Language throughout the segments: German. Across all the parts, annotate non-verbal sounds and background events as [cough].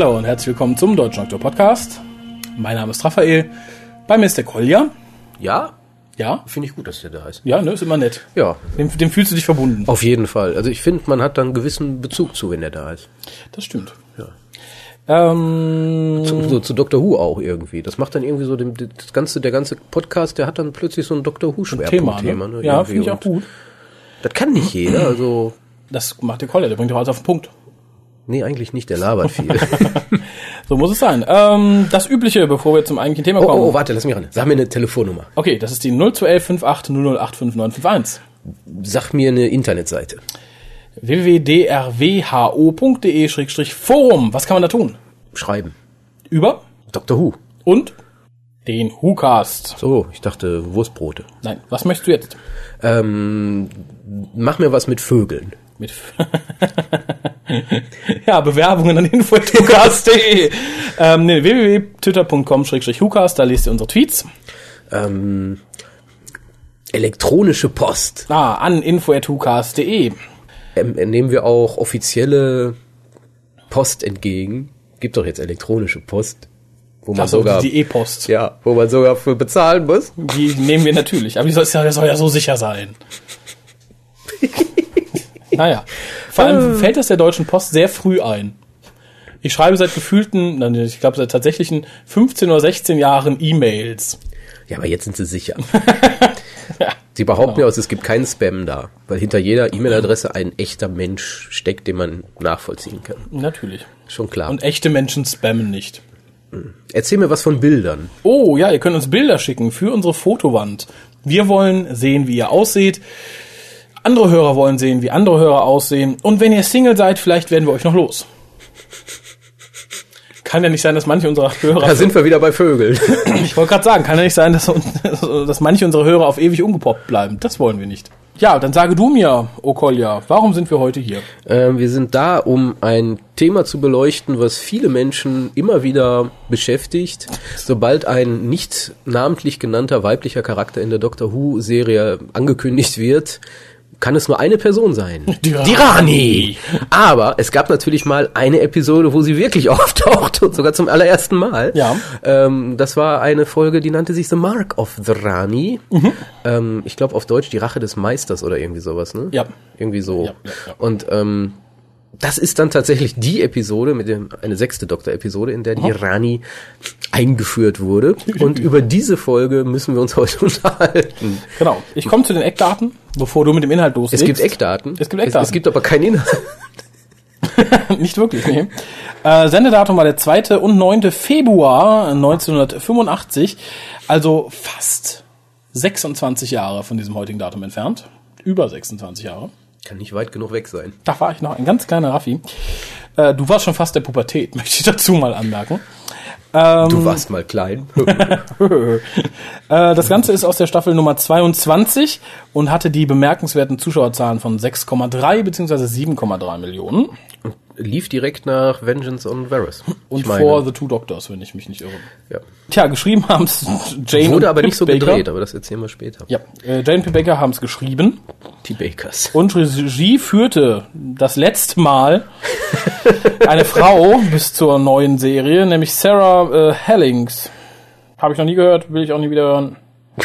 Hallo und herzlich willkommen zum Deutschen Doktor Podcast. Mein Name ist Raphael. Bei mir ist der Kolja. Ja, Ja? finde ich gut, dass der da ist. Ja, ne, ist immer nett. Ja, Dem, dem fühlst du dich verbunden. auf jeden Fall. Also ich finde, man hat da einen gewissen Bezug zu, wenn der da ist. Das stimmt. Ja. Ähm, Zu, so zu Dr. Who auch irgendwie. Das macht dann irgendwie so dem, das ganze, der ganze Podcast, der hat dann plötzlich so ein Dr. Who Thema, Schwerpunktthema. ne? Ne? Ja, irgendwie. finde ich auch Und gut. Das kann nicht jeder, also Das macht der Kolja, der bringt doch alles auf den Punkt. Nee, eigentlich nicht. Der labert viel. [laughs] So muss es sein. Ähm, das Übliche, bevor wir zum eigentlichen Thema oh, kommen. oh, oh, warte, lass mich ran. Sag mir eine Telefonnummer. Okay, das ist die 0211 58 008 5951. Sag mir eine Internetseite. www.drwho.de-forum. Was kann man da tun? Schreiben. Über Dr. Who. und den WhoCast. So, ich dachte Wurstbrote. Nein, was möchtest du jetzt? Ähm, mach mir was mit Vögeln. Mit [laughs] ja, Bewerbungen an info.hucast.de [laughs] ähm, nee, www.twitter.com-hucast, da lest ihr unsere Tweets. Ähm, elektronische Post. Ah, an info.hucast.de Ähm, nehmen wir auch offizielle Post entgegen. Gibt doch jetzt elektronische Post, wo man Also sogar die E-Post. ja, wo man sogar für bezahlen muss. Die nehmen wir natürlich, aber die soll, soll ja so sicher sein. [laughs] naja, vor allem fällt das der Deutschen Post sehr früh ein. Ich schreibe seit gefühlten, nein, ich glaube seit tatsächlichen 15 oder 16 Jahren E-Mails. Ja, aber jetzt sind sie sicher. [laughs] Ja. Sie behaupten ja auch, es gibt keinen Spam da, weil hinter jeder E-Mail-Adresse ein echter Mensch steckt, den man nachvollziehen kann. Natürlich. Schon klar. Und echte Menschen spammen nicht. Erzähl mir was von Bildern. Oh ja, ihr könnt uns Bilder schicken für unsere Fotowand. Wir wollen sehen, wie ihr ausseht. Andere Hörer wollen sehen, wie andere Hörer aussehen. Und wenn ihr Single seid, vielleicht werden wir euch noch los. Kann ja nicht sein, dass manche unserer Hörer. Da sind wir wieder bei Vögeln. [clears throat] ich wollte gerade sagen, kann ja nicht sein, dass, dass manche unserer Hörer auf ewig ungepoppt bleiben. Das wollen wir nicht. Ja, dann sage du mir, Okolja, warum sind wir heute hier? Ähm, wir sind da, um ein Thema zu beleuchten, was viele Menschen immer wieder beschäftigt. Sobald ein nicht namentlich genannter weiblicher Charakter in der Doctor Who-Serie angekündigt wird, kann es nur eine Person sein. [laughs] Die Rani. Die Rani. Aber es gab natürlich mal eine Episode, wo sie wirklich [laughs] auftaucht und sogar zum allerersten Mal. Ja. Ähm, das war eine Folge, die nannte sich The Mark of the Rani. Ähm, ich glaube auf Deutsch die Rache des Meisters oder irgendwie sowas, ne? Ja. Irgendwie so. Ja, ja, ja. Und ähm, das ist dann tatsächlich die Episode, mit dem, eine sechste Doktor-Episode, in der die Rani eingeführt wurde. [laughs] Und über diese Folge müssen wir uns heute [laughs] unterhalten. Genau. Ich komme zu den Eckdaten, bevor du mit dem Inhalt Es loslegst. gibt Eckdaten. Es gibt Eckdaten. Es, es gibt aber keinen Inhalt. [laughs] Nicht wirklich, nee. Äh, Sendedatum war der 2. und 9. Februar 1985, also fast 26 Jahre von diesem heutigen Datum entfernt. Über 26 Jahre. Kann nicht weit genug weg sein. Da war ich noch ein ganz kleiner Raffi. Äh, du warst schon fast der Pubertät, [laughs] möchte ich dazu mal anmerken. Ähm, Du warst mal klein. [laughs] [laughs] äh, das Ganze ist aus der Staffel Nummer 22 und hatte die bemerkenswerten Zuschauerzahlen von 6,3 bzw. 7,3 Millionen. Lief direkt nach Vengeance on Varys. Und vor The Two Doctors, wenn ich mich nicht irre. ja. Tja, geschrieben haben es Jane Wurde und aber Pip nicht so Baker. gedreht, aber das erzählen wir später. Ja, äh, Jane P. Baker haben es geschrieben Die Bakers. und Regie führte das letzte Mal eine Frau bis zur neuen Serie, nämlich Sarah äh, Hellings. Habe ich noch nie gehört, will ich auch nie wieder hören.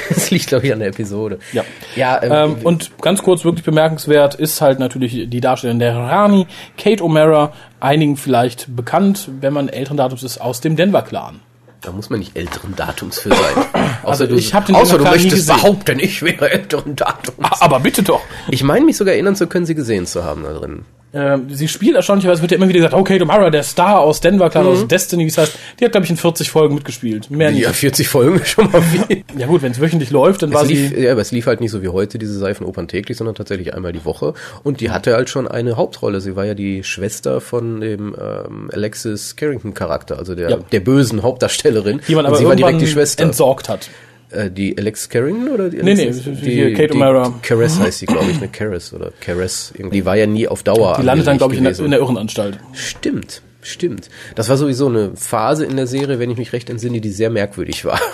Das liegt, glaube ich, an der Episode. Ja. Ja, Ähm, und ganz kurz wirklich bemerkenswert ist halt natürlich die Darstellerin der Rani, Kate O'Mara, einigen vielleicht bekannt, wenn man älteren Datums ist, aus dem Denver-Clan. Da muss man nicht älteren Datums für sein. [coughs] Außer du, ich hab den außer du möchtest behaupten, ich wäre älteren Datums. Aber bitte doch. Ich meine mich sogar erinnern zu können, sie gesehen zu haben da drin. Ähm, sie spielt erstaunlicherweise, wird ja immer wieder gesagt, okay, Tomara, der Star aus Denver, klar, aus Destiny, wie es heißt, die hat, glaube ich, in 40 Folgen mitgespielt. Mehr nicht. Ja, 40 Folgen schon mal viel. [laughs] Ja gut, wenn es wöchentlich läuft, dann war Es lief, sie... ja, aber es lief halt nicht so wie heute, diese Seifenopern täglich, sondern tatsächlich einmal die Woche. Und die hatte halt schon eine Hauptrolle. Sie war ja die Schwester von dem ähm, Alexis Carrington-Charakter, also der, Ja. der bösen Hauptdarstellerin. Die man Und aber sie war direkt die Schwester. entsorgt hat. Äh, die Alex Carrington oder die Nee, nee, Alexis? die Kate O'Mara. Caress heißt sie, glaube ich, eine [laughs] Caress oder Caress. Die war ja nie auf Dauer. Die landet dann, glaube ich, in der, in der Irrenanstalt. Stimmt, stimmt. Das war sowieso eine Phase in der Serie, wenn ich mich recht entsinne, die sehr merkwürdig war. [laughs]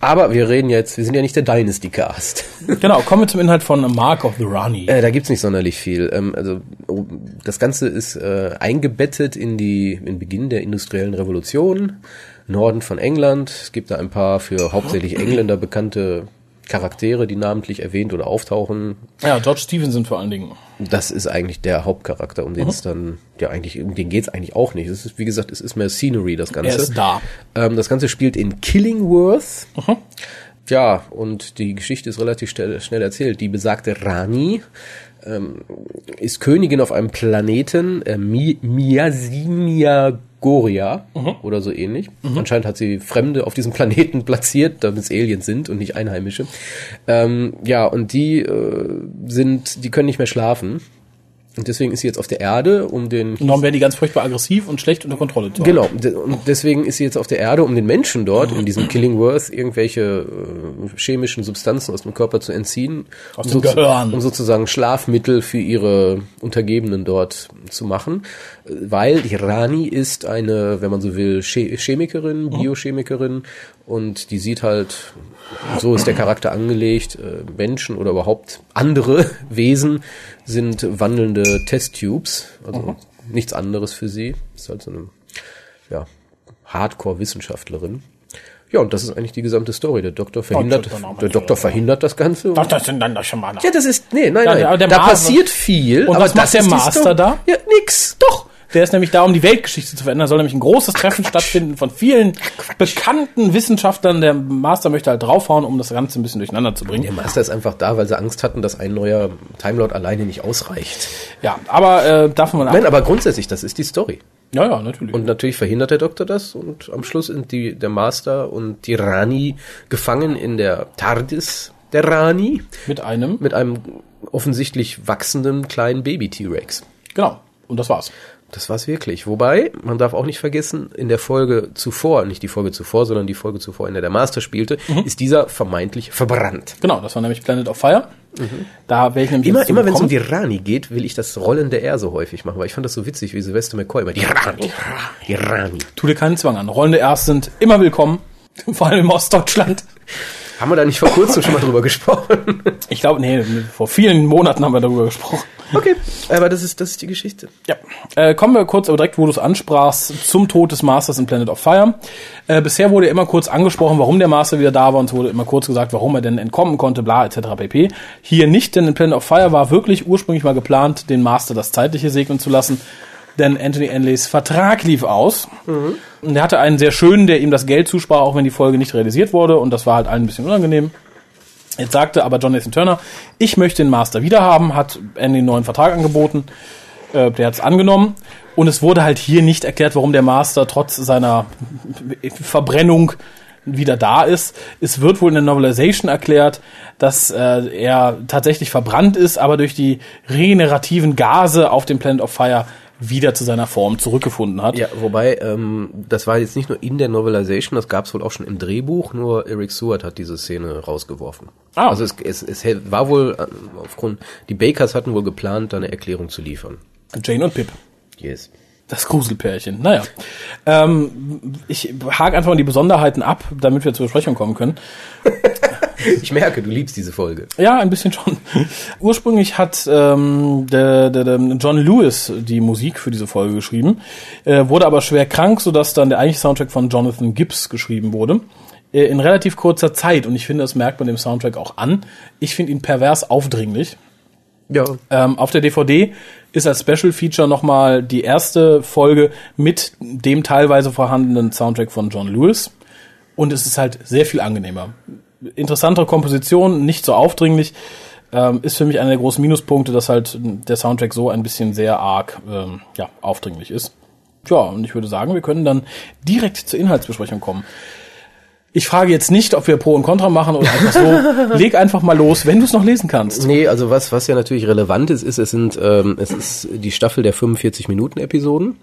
Aber wir reden jetzt, wir sind ja nicht der Dynasty Cast. [laughs] Genau, kommen wir zum Inhalt von Mark of the Rani. Äh, da gibt's nicht sonderlich viel. Ähm, also oh, das Ganze ist äh, eingebettet in die in Beginn der industriellen Revolution, Norden von England. Es gibt da ein paar für hauptsächlich Engländer bekannte Charaktere, die namentlich erwähnt oder auftauchen. Ja, George Stevenson vor allen Dingen. Das ist eigentlich der Hauptcharakter, um den es dann, ja eigentlich, um den geht's eigentlich auch nicht. Es ist, wie gesagt, es ist mehr Scenery, das Ganze. Er ist da. Ähm, das Ganze spielt in Killingworth. Ja, und die Geschichte ist relativ schnell, schnell erzählt. Die besagte Rani ähm, ist Königin auf einem Planeten, äh, Mi Miasimia Goria oder so ähnlich. Anscheinend hat sie Fremde auf diesem Planeten [laughs] platziert, damit es Aliens sind und nicht Einheimische. Ähm, ja, und die äh, sind, die können nicht mehr schlafen. Und deswegen ist sie jetzt auf der Erde, um den Und darum werden die ganz furchtbar aggressiv und schlecht unter Kontrolle zu haben. Genau, und deswegen ist sie jetzt auf der Erde, um den Menschen dort in diesem Killingworth irgendwelche äh, chemischen Substanzen aus dem Körper zu entziehen, Aus um, Gehirn. um sozusagen Schlafmittel für ihre Untergebenen dort zu machen, weil die Rani ist eine, wenn man so will, Che Chemikerin, Biochemikerin und die sieht halt, so ist der Charakter angelegt, äh, Menschen oder überhaupt andere [laughs] Wesen sind wandelnde Testtubes, also nichts anderes für sie. Ist halt so eine ja, Hardcore-Wissenschaftlerin. Ja, und das ist eigentlich die gesamte Story. Der Doktor verhindert, der Doktor verhindert das Ganze. Ach, das sind dann doch schon mal. ja, das ist, nee, nein, nein, da Master- passiert viel. Und aber was macht das der Master da? Ja, nix. Doch. Der ist nämlich da, um die Weltgeschichte zu verändern. Da soll nämlich ein großes Treffen stattfinden von vielen bekannten Wissenschaftlern. Der Master möchte halt draufhauen, um das Ganze ein bisschen durcheinander zu bringen. Der Master ist einfach da, weil sie Angst hatten, dass ein neuer Timelord alleine nicht ausreicht. Ja, aber äh, davon mal ab. Nein, aber grundsätzlich, das ist die Story. Ja, ja, natürlich. Und natürlich verhindert der Doktor das und am Schluss sind die, der Master und die Rani gefangen in der TARDIS der Rani mit einem. mit einem offensichtlich wachsenden kleinen Baby-T-Rex. Genau. Und das war's. Das war's wirklich. Wobei, man darf auch nicht vergessen, in der Folge zuvor, nicht die Folge zuvor, sondern die Folge zuvor, in der der Master spielte, Mhm. ist dieser vermeintlich verbrannt. Genau, das war nämlich Planet of Fire. Da wäre ich nämlich Immer, immer wenn es um die Rani geht, will ich das Rollen der R so häufig machen, weil ich fand das so witzig, wie Sylvester McCoy immer, die Rani, die Rani. Tu dir keinen Zwang an. Rollende Rs sind immer willkommen. [laughs] Vor allem im Ostdeutschland. Haben wir da nicht vor kurzem schon mal drüber gesprochen? [laughs] Ich glaube, nee, vor vielen Monaten haben wir darüber gesprochen. Okay, aber das ist, das ist die Geschichte. Ja, äh, kommen wir kurz, aber direkt, wo du es ansprachst, zum Tod des Masters in Planet of Fire. Äh, bisher wurde immer kurz angesprochen, warum der Master wieder da war und es wurde immer kurz gesagt, warum er denn entkommen konnte, bla etc. pp. Hier nicht, denn in Planet of Fire war wirklich ursprünglich mal geplant, den Master das Zeitliche segnen zu lassen, denn Anthony Enleys Vertrag lief aus. Und er hatte einen sehr schönen, der ihm das Geld zusprach, auch wenn die Folge nicht realisiert wurde und das war halt allen ein bisschen unangenehm. Jetzt sagte aber John Nathan Turner, ich möchte den Master wiederhaben, hat Andy einen neuen Vertrag angeboten, äh, der hat es angenommen und es wurde halt hier nicht erklärt, warum der Master trotz seiner Verbrennung wieder da ist. Es wird wohl in der Novelization erklärt, dass äh, er tatsächlich verbrannt ist, aber durch die regenerativen Gase auf dem Planet of Fire wieder zu seiner Form zurückgefunden hat. Ja, wobei, ähm, das war jetzt nicht nur in der Novelization, das gab es wohl auch schon im Drehbuch, nur Eric Seward hat diese Szene rausgeworfen. Ah. Also es, es, es war wohl äh, aufgrund, die Bakers hatten wohl geplant, da eine Erklärung zu liefern. Jane und Pip. Yes. Das Gruselpärchen. Naja. Ähm, ich hake einfach mal die Besonderheiten ab, damit wir zur Besprechung kommen können. [laughs] Ich merke, du liebst diese Folge. Ja, ein bisschen schon. Ursprünglich hat ähm, der, der, der John Lewis die Musik für diese Folge geschrieben, äh, wurde aber schwer krank, sodass dann der eigentliche Soundtrack von Jonathan Gibbs geschrieben wurde. Äh, in relativ kurzer Zeit. Und ich finde, das merkt man dem Soundtrack auch an. Ich finde ihn pervers aufdringlich. Ja. Ähm, auf der DVD ist als Special Feature nochmal die erste Folge mit dem teilweise vorhandenen Soundtrack von John Lewis. Und es ist halt sehr viel angenehmer. Interessantere Komposition, nicht so aufdringlich. Ähm, ist für mich einer der großen Minuspunkte, dass halt der Soundtrack so ein bisschen sehr arg ähm, ja, aufdringlich ist. Ja, und ich würde sagen, wir können dann direkt zur Inhaltsbesprechung kommen. Ich frage jetzt nicht, ob wir Pro und Contra machen oder einfach so. [laughs] Leg einfach mal los, wenn du es noch lesen kannst. Nee, also was, was ja natürlich relevant ist, ist, es sind, ähm, es ist die Staffel der 45 Minuten Episoden.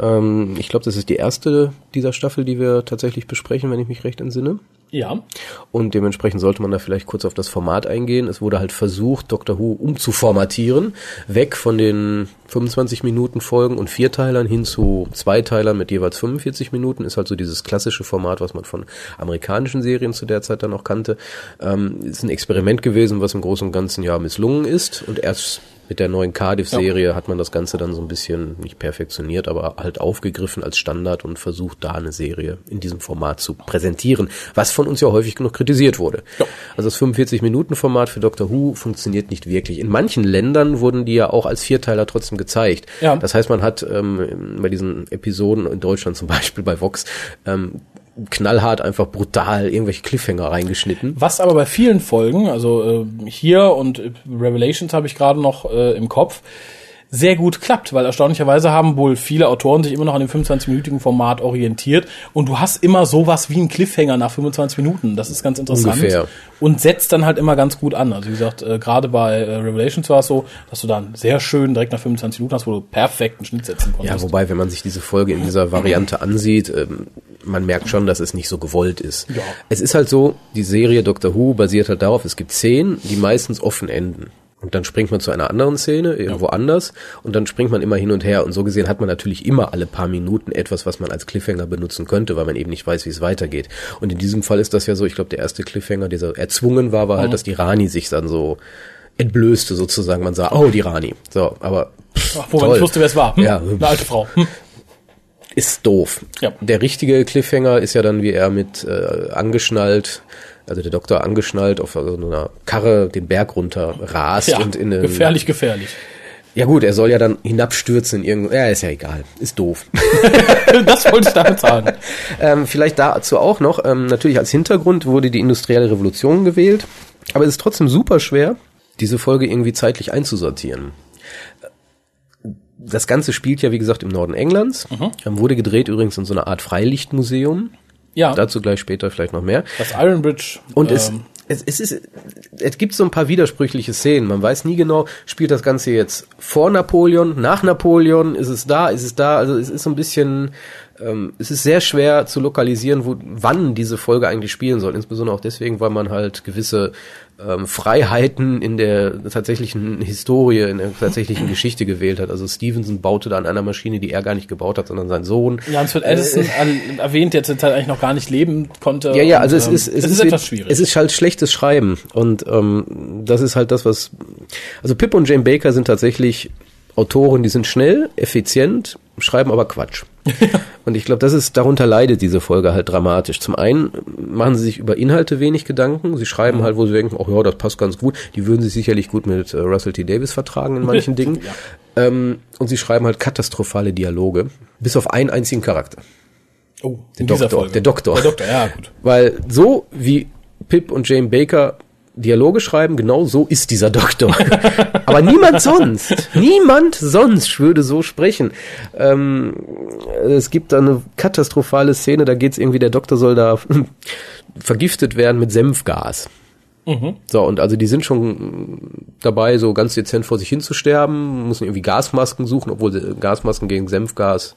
Ähm, ich glaube, das ist die erste dieser Staffel, die wir tatsächlich besprechen, wenn ich mich recht entsinne. Ja. Und dementsprechend sollte man da vielleicht kurz auf das Format eingehen. Es wurde halt versucht, Doctor Who umzuformatieren. Weg von den 25 Minuten Folgen und Vierteilern hin zu Zweiteilern mit jeweils 45 Minuten. Ist halt so dieses klassische Format, was man von amerikanischen Serien zu der Zeit dann noch kannte. Ähm, ist ein Experiment gewesen, was im Großen und Ganzen ja misslungen ist. Und erst mit der neuen Cardiff-Serie ja. hat man das Ganze dann so ein bisschen nicht perfektioniert, aber halt aufgegriffen als Standard und versucht, da eine Serie in diesem Format zu präsentieren, was von uns ja häufig genug kritisiert wurde. Ja. Also das 45-Minuten-Format für Doctor Who funktioniert nicht wirklich. In manchen Ländern wurden die ja auch als Vierteiler trotzdem gezeigt. Ja. Das heißt, man hat ähm, bei diesen Episoden in Deutschland zum Beispiel bei Vox ähm, knallhart, einfach brutal irgendwelche Cliffhanger reingeschnitten. Was aber bei vielen Folgen, also äh, hier und Revelations habe ich gerade noch äh, im Kopf, sehr gut klappt, weil erstaunlicherweise haben wohl viele Autoren sich immer noch an dem 25-minütigen Format orientiert und du hast immer sowas wie einen Cliffhanger nach 25 Minuten. Das ist ganz interessant. Ungefähr. Und setzt dann halt immer ganz gut an. Also wie gesagt, äh, gerade bei äh, Revelations war es so, dass du dann sehr schön direkt nach 25 Minuten hast, wo du perfekten Schnitt setzen konntest. Ja, wobei, wenn man sich diese Folge in dieser Variante ansieht, ähm, man merkt schon, dass es nicht so gewollt ist. Ja. Es ist halt so, die Serie Doctor Who basiert halt darauf, es gibt zehn, die meistens offen enden. Und dann springt man zu einer anderen Szene, irgendwo ja. anders, und dann springt man immer hin und her. Und so gesehen hat man natürlich immer alle paar Minuten etwas, was man als Cliffhanger benutzen könnte, weil man eben nicht weiß, wie es weitergeht. Und in diesem Fall ist das ja so, ich glaube, der erste Cliffhanger, der so erzwungen war, war halt, mhm. dass die Rani sich dann so entblößte sozusagen. Man sah, oh, die Rani. So, aber Ach, wo man nicht wusste, wer es war. Hm? Ja. Eine alte Frau. Hm. Ist doof. Ja. Der richtige Cliffhanger ist ja dann, wie er mit äh, angeschnallt also der Doktor angeschnallt auf so einer Karre den Berg runter rast ja, und in eine, gefährlich, gefährlich. Ja gut, er soll ja dann hinabstürzen in irgendwo. Ja, ist ja egal. Ist doof. [laughs] das wollte ich damit sagen. [laughs] ähm, vielleicht dazu auch noch, ähm, natürlich als Hintergrund wurde die industrielle Revolution gewählt, aber es ist trotzdem super schwer, diese Folge irgendwie zeitlich einzusortieren. Das Ganze spielt ja, wie gesagt, im Norden Englands. Mhm. Wurde gedreht übrigens in so einer Art Freilichtmuseum. Ja. Dazu gleich später vielleicht noch mehr. Das Iron Bridge. Und ähm, es, es, es ist, es gibt so ein paar widersprüchliche Szenen. Man weiß nie genau, spielt das Ganze jetzt vor Napoleon, nach Napoleon, ist es da, ist es da? Also es ist so ein bisschen, ähm, es ist sehr schwer zu lokalisieren, wo, wann diese Folge eigentlich spielen soll. Insbesondere auch deswegen, weil man halt gewisse ähm, Freiheiten in der tatsächlichen Historie, in der tatsächlichen Geschichte gewählt hat. Also Stevenson baute da an einer Maschine, die er gar nicht gebaut hat, sondern sein Sohn. Ja, und es wird Edison äh, erwähnt, der zur Zeit eigentlich noch gar nicht leben konnte. Ja, ja, also und, es ist, es, es ist, ist etwas schwierig. Es ist halt schlechtes Schreiben und ähm, das ist halt das, was also Pip und Jane Baker sind tatsächlich Autoren, die sind schnell, effizient, schreiben aber Quatsch. [laughs] und ich glaube, das ist, darunter leidet diese Folge halt dramatisch. Zum einen machen sie sich über Inhalte wenig Gedanken. Sie schreiben mhm. halt, wo sie denken, oh ja, das passt ganz gut. Die würden sich sicherlich gut mit äh, Russell T. Davis vertragen in manchen [laughs] Dingen. ja. ähm, und sie schreiben halt katastrophale Dialoge. Bis auf einen einzigen Charakter. Oh, der Doktor, der Doktor. Der Doktor, ja, gut. Weil so wie Pip und Jane Baker Dialoge schreiben, genau so ist dieser Doktor. [laughs] Aber niemand sonst, niemand sonst würde so sprechen. Ähm, es gibt da eine katastrophale Szene, da geht's irgendwie, der Doktor soll da [laughs] vergiftet werden mit Senfgas. Mhm. So, und also die sind schon dabei, so ganz dezent vor sich hin zu sterben, müssen irgendwie Gasmasken suchen, obwohl Gasmasken gegen Senfgas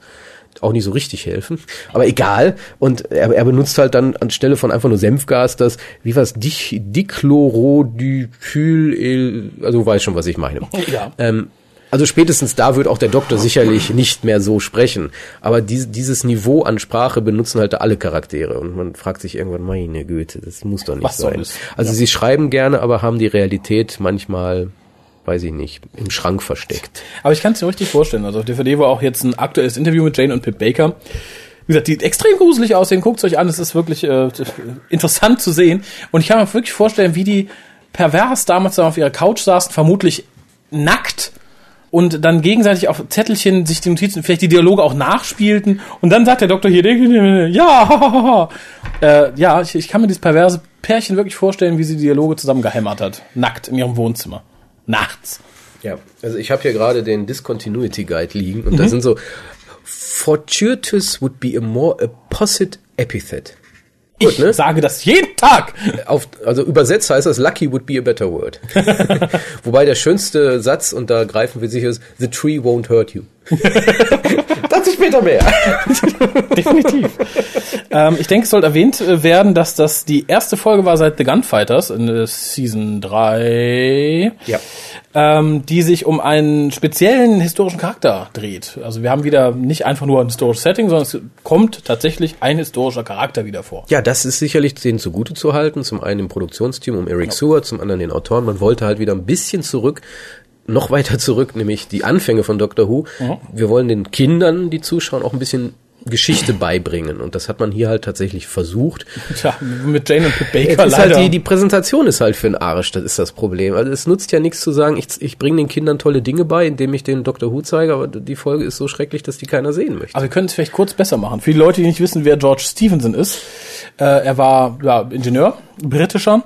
auch nicht so richtig helfen. Aber egal. Und er, er benutzt halt dann anstelle von einfach nur Senfgas das, wie was, Dich, Dichlorodipyl, also du weißt schon, was ich meine. Ja. Ähm, also spätestens da wird auch der Doktor sicherlich nicht mehr so sprechen. Aber dies, dieses Niveau an Sprache benutzen halt alle Charaktere. Und man fragt sich irgendwann, meine Güte, das muss doch nicht Was sein. Also ja. sie schreiben gerne, aber haben die Realität manchmal weiß ich nicht, im Schrank versteckt. Aber ich kann es mir richtig vorstellen. Also auf DVD war auch jetzt ein aktuelles Interview mit Jane und Pip Baker. Wie gesagt, die extrem gruselig aussehen. Guckt euch an, es ist wirklich äh, interessant zu sehen. Und ich kann mir wirklich vorstellen, wie die pervers damals auf ihrer Couch saßen, vermutlich nackt und dann gegenseitig auf Zettelchen sich die Notizen, vielleicht die Dialoge auch nachspielten und dann sagt der Doktor hier, ja, [laughs] äh, ja, ich, ich kann mir dieses perverse Pärchen wirklich vorstellen, wie sie die Dialoge zusammengehämmert hat, nackt in ihrem Wohnzimmer nachts. Ja, also ich habe hier gerade den Discontinuity Guide liegen und mhm. da sind so Fortuitous would be a more apposite epithet. Gut, ich ne? sage das jeden Tag. Auf, also übersetzt heißt das Lucky would be a better word. [laughs] Wobei der schönste Satz, und da greifen wir sicher, ist The tree won't hurt you. [laughs] Dazu später mehr. [laughs] Definitiv. ähm, ich denke, es sollte erwähnt äh, werden, dass das die erste Folge war seit The Gunfighters in äh, Season 3. Ja. Ähm, die sich um einen speziellen historischen Charakter dreht. Also wir haben wieder nicht einfach nur ein historisches Setting, sondern es kommt tatsächlich ein historischer Charakter wieder vor. Ja, das ist sicherlich denen zugute zu halten. Zum einen im Produktionsteam um Eric Seward, zum anderen den Autoren. Man wollte halt wieder ein bisschen zurück noch weiter zurück, nämlich die Anfänge von Doctor Who. Mhm. Wir wollen den Kindern, die zuschauen, auch ein bisschen Geschichte beibringen. Und das hat man hier halt tatsächlich versucht. Tja, mit Jane und Pip Baker ist leider. halt die, die Präsentation ist halt für den Arsch, das ist das Problem. Also es nutzt ja nichts zu sagen, ich, ich bringe den Kindern tolle Dinge bei, indem ich den Dr. Who zeige, aber die Folge ist so schrecklich, dass die keiner sehen möchte. Aber wir können es vielleicht kurz besser machen. Für die Leute, die nicht wissen, wer George Stevenson ist, äh, er war ja, Ingenieur, britischer,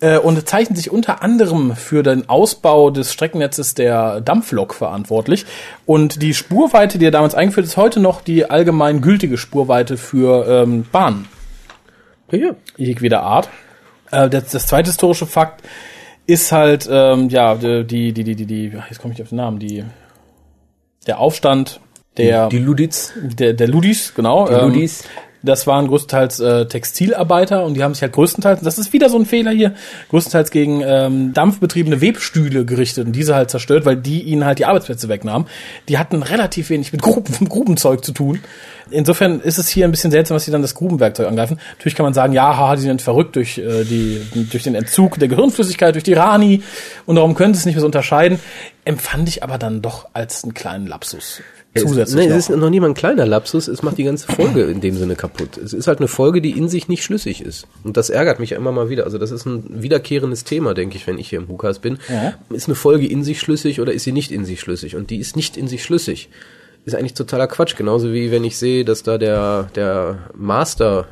äh, und zeichnet sich unter anderem für den Ausbau des Streckennetzes der Dampflok verantwortlich. Und die Spurweite, die er damals eingeführt ist heute noch die allgemein gültige Spurweite für ähm, Bahnen Ja, jedweder Art. Äh, das, das zweite historische Fakt ist halt, ähm, ja, die, die, die, die, die, jetzt komme ich auf den Namen, die, der Aufstand der, Die Ludiz. der, der Ludis, genau. Die Ludis. Das waren größtenteils äh, Textilarbeiter und die haben sich halt größtenteils, das ist wieder so ein Fehler hier, größtenteils gegen ähm, dampfbetriebene Webstühle gerichtet und diese halt zerstört, weil die ihnen halt die Arbeitsplätze wegnahmen. Die hatten relativ wenig mit Gruben, [laughs] Grubenzeug zu tun. Insofern ist es hier ein bisschen seltsam, dass sie dann das Grubenwerkzeug angreifen. Natürlich kann man sagen, ja, haha, die sind verrückt durch, äh, die, durch den Entzug der Gehirnflüssigkeit, durch die Rani und darum können sie es nicht mehr so unterscheiden. Empfand ich aber dann doch als einen kleinen Lapsus. Zusätzlich es ist noch nie mal ein kleiner Lapsus, es macht die ganze Folge in dem Sinne kaputt. Es ist halt eine Folge, die in sich nicht schlüssig ist. Und das ärgert mich ja immer mal wieder. Also das ist ein wiederkehrendes Thema, denke ich, wenn ich hier im Hukas bin. Ja. Ist eine Folge in sich schlüssig oder ist sie nicht in sich schlüssig? Und die ist nicht in sich schlüssig. Ist eigentlich totaler Quatsch. Genauso wie wenn ich sehe, dass da der, der Master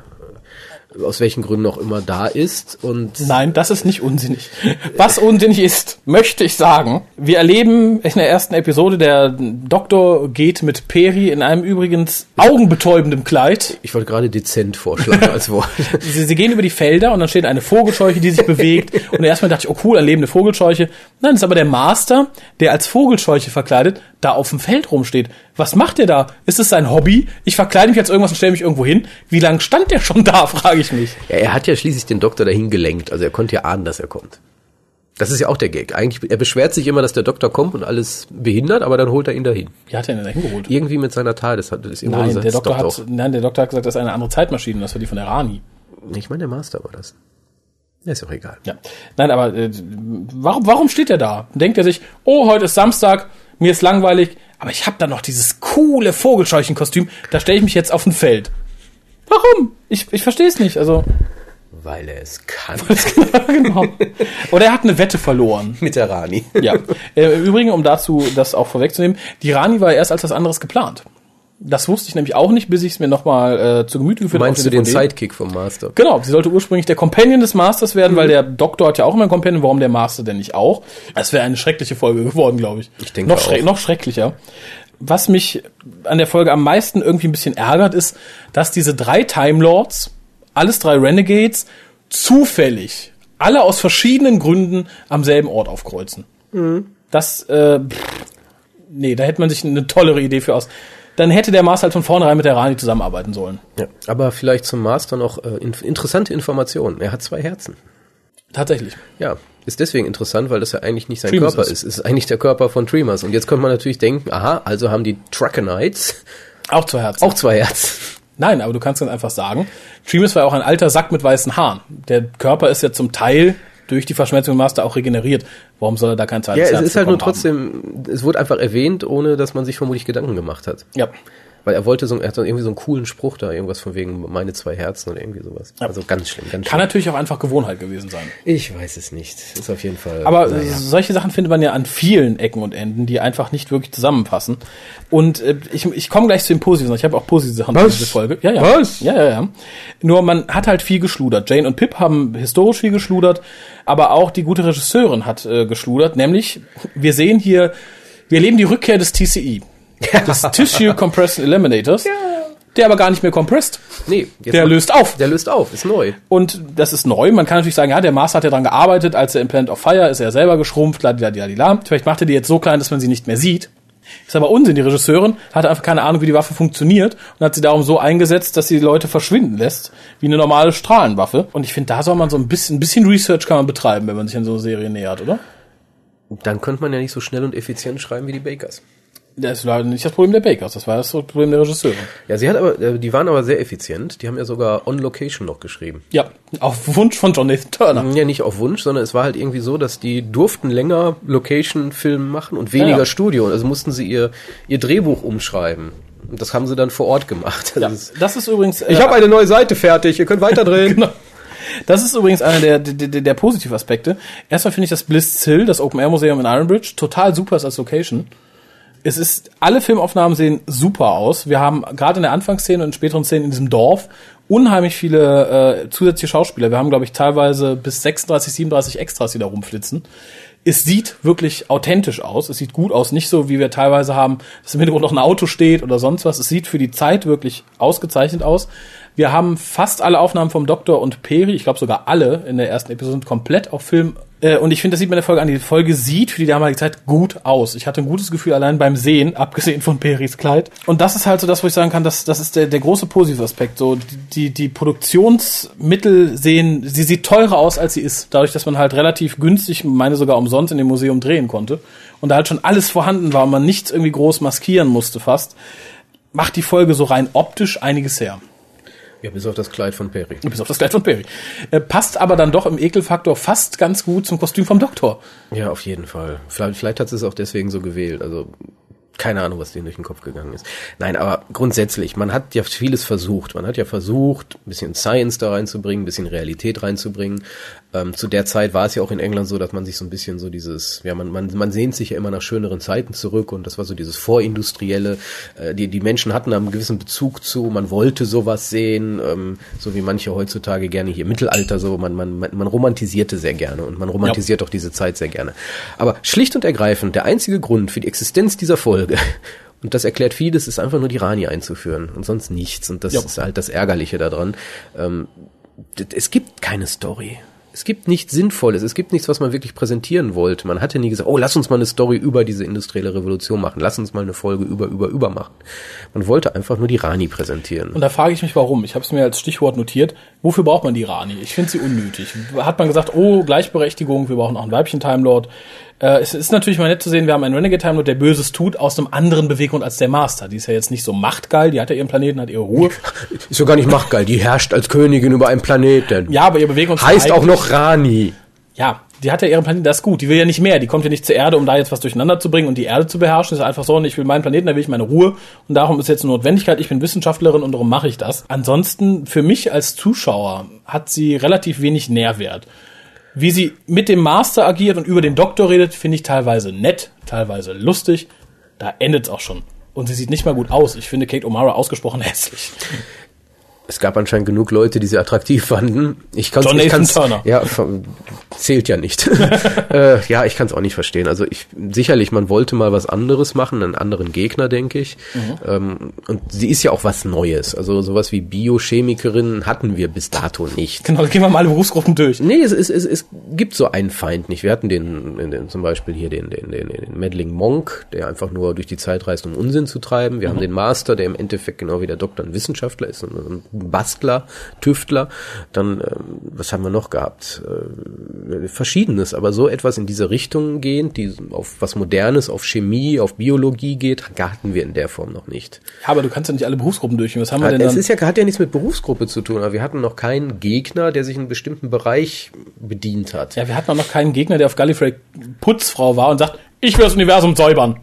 aus welchen Gründen auch immer da ist und Nein, das ist nicht unsinnig. Was unsinnig ist, möchte ich sagen. Wir erleben in der ersten Episode, der Doktor geht mit Peri in einem übrigens augenbetäubendem Kleid. ich wollte gerade dezent vorschlagen als Wort. [laughs] Sie, sie gehen über die Felder und dann steht eine Vogelscheuche, die sich bewegt. Und erstmal dachte ich, oh cool, eine lebende Vogelscheuche. Nein, das ist aber der Master, der als Vogelscheuche verkleidet da auf dem Feld rumsteht. Was macht der da? Ist es sein Hobby? Ich verkleide mich als irgendwas und stelle mich irgendwo hin. Wie lange stand der schon da, [laughs] frage ich mich. Ja, er hat ja schließlich den Doktor dahin gelenkt, also er konnte ja ahnen, dass er kommt. Das ist ja auch der Gag. Eigentlich, er beschwert sich immer, dass der Doktor kommt und alles behindert, aber dann holt er ihn dahin. Wie hat er ihn denn da hingeholt? Irgendwie mit seiner TARDIS hat das irgendwo Nein, gesagt, der das Doktor hat, nein, der Doktor hat gesagt, das ist eine andere Zeitmaschine, das war die von der Rani. Ich meine, der Master war das. Ja, ist auch egal. Ja. Nein, aber äh, warum, warum steht er da? Denkt er sich, oh, heute ist Samstag, mir ist langweilig, aber ich habe da noch dieses coole Vogelscheuchenkostüm, da stelle ich mich jetzt auf ein Feld. Warum? Ich, ich verstehe es nicht. Also, Weil er es kann. [laughs] genau. Oder er hat eine Wette verloren. [laughs] mit der Rani. Ja. Äh, Im Übrigen, um dazu das auch vorwegzunehmen, die Rani war erst als was anderes geplant. Das wusste ich nämlich auch nicht, bis ich es mir nochmal äh, zu Gemüte geführt habe. Meinst du den DVD. Sidekick vom Master? Genau, sie sollte ursprünglich der Companion des Masters werden, weil der Doktor hat ja auch immer ein Companion, warum der Master denn nicht auch? Das wäre eine schreckliche Folge geworden, glaube ich. Ich denke noch, auch. schreck, noch schrecklicher. Was mich an der Folge am meisten irgendwie ein bisschen ärgert, ist, dass diese drei Time Lords, alles drei Renegades, zufällig, alle aus verschiedenen Gründen am selben Ort aufkreuzen. Das, äh, pff, nee, da hätte man sich eine tollere Idee für aus. Dann hätte der Master halt von vornherein mit der Rani zusammenarbeiten sollen. Ja. Aber vielleicht zum Master noch äh, in, interessante Informationen. Er hat zwei Herzen. Tatsächlich. Ja, ist deswegen interessant, weil das ja eigentlich nicht sein Tremas Körper ist. ist. Es ist eigentlich der Körper von Tremas. Und jetzt könnte man natürlich denken, aha, also haben die Trachonites Auch zu Herzen. auch zwei Herzen. Nein, aber du kannst ganz einfach sagen, Treemus war ja auch ein alter Sack mit weißen Haaren. Der Körper ist ja zum Teil durch die Verschmelzung im Master auch regeneriert. Warum soll er da kein zweites Ja, es Herz ist halt nur trotzdem, es wurde einfach erwähnt, ohne dass man sich vermutlich Gedanken gemacht hat. haben? Ja. Weil er wollte so, er hat irgendwie so einen coolen Spruch da, irgendwas von wegen meine zwei Herzen oder irgendwie sowas. Also ganz schlimm, ganz Kann schlimm. natürlich auch einfach Gewohnheit gewesen sein. Ich weiß es nicht. Ist auf jeden Fall. Aber naja. solche Sachen findet man ja an vielen Ecken und Enden, die einfach nicht wirklich zusammenpassen. Und äh, ich, ich komme gleich zu den Positiven. Ich habe auch positive Sachen in Was? dieser Folge. Ja, ja. Was? Ja, ja, ja. Nur man hat halt viel geschludert. Jane und Pip haben historisch viel geschludert, aber auch die gute Regisseurin hat äh, geschludert. Nämlich, wir sehen hier, wir erleben die Rückkehr des TCE. Des Tissue Compression Eliminators. Der aber gar nicht mehr compressed. nee, Der löst auf. Der löst auf, ist neu. Und das ist neu. Man kann natürlich sagen, ja, der Master hat ja dran gearbeitet, als er im Planet of Fire ist er selber geschrumpft, ladila. Vielleicht macht er die jetzt so klein, dass man sie nicht mehr sieht. Ist aber Unsinn. Die Regisseurin hatte einfach keine Ahnung, wie die Waffe funktioniert und hat sie darum so eingesetzt, dass sie die Leute verschwinden lässt, wie eine normale Strahlenwaffe. Und ich finde, da soll man so ein bisschen, ein bisschen Research kann man betreiben, wenn man sich an so eine Serie nähert, oder? Dann könnte man ja nicht so schnell und effizient schreiben wie die Bakers. Das war nicht das Problem der Bakers, das war das Problem der Regisseurin. Ja, sie hat aber, äh, die waren aber sehr effizient. Die haben ja sogar on Location noch geschrieben. Ja, auf Wunsch von Jonathan Turner. Ja, nicht auf Wunsch, sondern es war halt irgendwie so, dass die durften länger Location-Film machen und weniger Ja, ja. Studio. Also mussten sie ihr, ihr Drehbuch umschreiben. Und das haben sie dann vor Ort gemacht. Das Ja, ist, das ist übrigens. äh, ich habe eine neue Seite fertig, ihr könnt weiterdrehen. [laughs] Genau. Das ist übrigens einer der, der, der, der Positivaspekte. Erstmal finde ich das Bliss Hill, das Open Air Museum in Ironbridge, total super ist als Location. Es ist, alle Filmaufnahmen sehen super aus. Wir haben gerade in der Anfangsszene und in späteren Szenen in diesem Dorf unheimlich viele äh, zusätzliche Schauspieler. Wir haben, glaube ich, teilweise bis 36, 37 Extras, die da rumflitzen. Es sieht wirklich authentisch aus. Es sieht gut aus. Nicht so, wie wir teilweise haben, dass im Hintergrund noch ein Auto steht oder sonst was. Es sieht für die Zeit wirklich ausgezeichnet aus. Wir haben fast alle Aufnahmen vom Doktor und Peri, ich glaube sogar alle in der ersten Episode komplett auf Film. Äh, Und ich finde, das sieht man in der Folge an. Die Folge sieht für die damalige Zeit gut aus. Ich hatte ein gutes Gefühl allein beim Sehen, [laughs] abgesehen von Peris Kleid. Und das ist halt so das, wo ich sagen kann, das, das ist der, der große positive Aspekt. So, die, die Produktionsmittel sehen, sie sieht teurer aus, als sie ist. Dadurch, dass man halt relativ günstig, meine sogar umsonst in dem Museum drehen konnte. Und da halt schon alles vorhanden war und man nichts irgendwie groß maskieren musste fast, macht die Folge so rein optisch einiges her. Ja, bis auf das Kleid von Perry. Bis auf das Kleid von Perry. Äh, passt aber dann doch im Ekelfaktor fast ganz gut zum Kostüm vom Doktor. Ja, auf jeden Fall. Vielleicht, vielleicht hat sie es auch deswegen so gewählt. Also keine Ahnung, was denen durch den Kopf gegangen ist. Nein, aber grundsätzlich, man hat ja vieles versucht. Man hat ja versucht, ein bisschen Science da reinzubringen, ein bisschen Realität reinzubringen. Ähm, zu der Zeit war es ja auch in England so, dass man sich so ein bisschen so dieses, ja, man, man, man sehnt sich ja immer nach schöneren Zeiten zurück und das war so dieses Vorindustrielle. Äh, die, die Menschen hatten da einen gewissen Bezug zu, man wollte sowas sehen, ähm, so wie manche heutzutage gerne hier Mittelalter so, man, man, man, man romantisierte sehr gerne und man romantisiert auch diese Zeit sehr gerne. Aber schlicht und ergreifend, der einzige Grund für die Existenz dieser Folge, [laughs] und das erklärt vieles, ist einfach nur die Rani einzuführen und sonst nichts. Und das Ja. ist halt das Ärgerliche daran. Ähm, es gibt keine Story. Es gibt nichts Sinnvolles, es gibt nichts, was man wirklich präsentieren wollte. Man hatte nie gesagt, oh, lass uns mal eine Story über diese industrielle Revolution machen, lass uns mal eine Folge über, über, über machen. Man wollte einfach nur die Rani präsentieren. Und da frage ich mich, warum. Ich habe es mir als Stichwort notiert. Wofür braucht man die Rani? Ich finde sie unnötig. Hat man gesagt, oh, Gleichberechtigung, wir brauchen auch einen weiblichen Time Lord. Äh, es ist natürlich mal nett zu sehen, wir haben einen Renegade Time Lord, der Böses tut, aus einem anderen Beweggrund als der Master. Die ist ja jetzt nicht so machtgeil, die hat ja ihren Planeten, hat ihre Ruhe. [laughs] Ist ja gar nicht machtgeil, die herrscht als Königin über einen Planeten. Ja, aber ihr Beweggrund Heißt auch noch Rani. Ja, die hat ja ihren Planeten, das ist gut. Die will ja nicht mehr. Die kommt ja nicht zur Erde, um da jetzt was durcheinander zu bringen und die Erde zu beherrschen. Das ist einfach so, und ich will meinen Planeten, da will ich meine Ruhe. Und darum ist jetzt eine Notwendigkeit. Ich bin Wissenschaftlerin und darum mache ich das. Ansonsten, für mich als Zuschauer hat sie relativ wenig Nährwert. Wie sie mit dem Master agiert und über den Doktor redet, finde ich teilweise nett, teilweise lustig. Da endet es auch schon. Und sie sieht nicht mal gut aus. Ich finde Kate O'Mara ausgesprochen [laughs] hässlich. Es gab anscheinend genug Leute, die sie attraktiv fanden. Ich kann's, John ich kann's, Turner. Ja, zählt ja nicht. [laughs] äh, ja, ich kann es auch nicht verstehen. Also ich sicherlich, man wollte mal was anderes machen, einen anderen Gegner, denke ich. Ähm, und sie ist ja auch was Neues. Also sowas wie Biochemikerin hatten wir bis dato nicht. Genau, gehen wir mal alle Berufsgruppen durch. Nee, es, es, es, es gibt so einen Feind nicht. Wir hatten den, den zum Beispiel hier den, den, den, den Meddling Monk, der einfach nur durch die Zeit reist, um Unsinn zu treiben. Wir haben den Master, der im Endeffekt genau wie der Doktor ein Wissenschaftler ist, ein, ein Bastler, Tüftler. Dann, ähm, was haben wir noch gehabt? Äh, Verschiedenes, aber so etwas in diese Richtung gehend, die auf was Modernes, auf Chemie, auf Biologie geht, hatten wir in der Form noch nicht. Ja, aber du kannst ja nicht alle Berufsgruppen durchgehen. Was haben wir denn Es dann? ist ja, hat ja nichts mit Berufsgruppe zu tun, aber wir hatten noch keinen Gegner, der sich in einem bestimmten Bereich bedient hat. Ja, wir hatten auch noch keinen Gegner, der auf Gallifrey Putzfrau war und sagt, ich will das Universum säubern.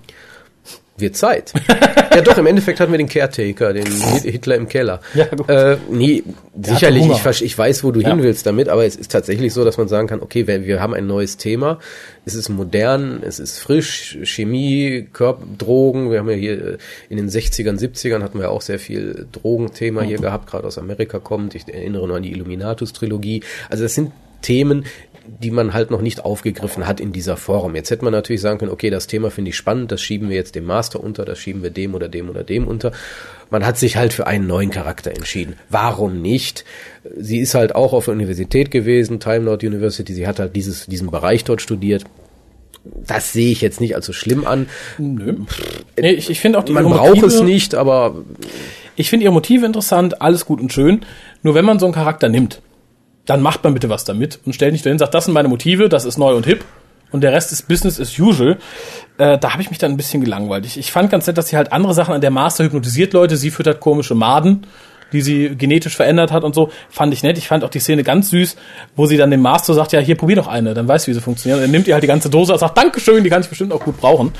Wird Zeit. [laughs] ja doch, im Endeffekt hatten wir den Caretaker, den Hit- Hitler im Keller. [laughs] Ja, gut. Äh, nee, hatte sicherlich, ich, ich weiß, wo du Ja. hin willst damit, aber es ist tatsächlich so, dass man sagen kann, okay, wir, wir haben ein neues Thema, es ist modern, es ist frisch, Chemie, Körper, Drogen, wir haben ja hier äh, in den 60ern, 70ern hatten wir auch sehr viel Drogenthema hier gehabt, gerade aus Amerika kommt, ich erinnere nur an die Illuminatus-Trilogie, also das sind Themen, die man halt noch nicht aufgegriffen hat in dieser Form. Jetzt hätte man natürlich sagen können, okay, das Thema finde ich spannend, das schieben wir jetzt dem Master unter, das schieben wir dem oder dem oder dem unter. Man hat sich halt für einen neuen Charakter entschieden. Warum nicht? Sie ist halt auch auf der Universität gewesen, Time Lord University, sie hat halt dieses, diesen Bereich dort studiert. Das sehe ich jetzt nicht als so schlimm an. Nö. Nee, ich, ich finde auch die Man braucht es nicht, aber Ich finde ihre Motive interessant, alles gut und schön. Nur wenn man so einen Charakter nimmt, dann macht man bitte was damit und stellt nicht dahin, sagt, das sind meine Motive, das ist neu und hip und der Rest ist Business as usual. Äh, da habe ich mich dann ein bisschen gelangweilt. Ich, ich fand ganz nett, dass sie halt andere Sachen an der Master hypnotisiert Leute, sie füttert komische Maden, die sie genetisch verändert hat und so. Fand ich nett. Ich fand auch die Szene ganz süß, wo sie dann dem Master sagt, ja, hier, probier doch eine, dann weißt du, wie sie funktioniert. Und er nimmt ihr halt die ganze Dose und sagt, Dankeschön, die kann ich bestimmt auch gut brauchen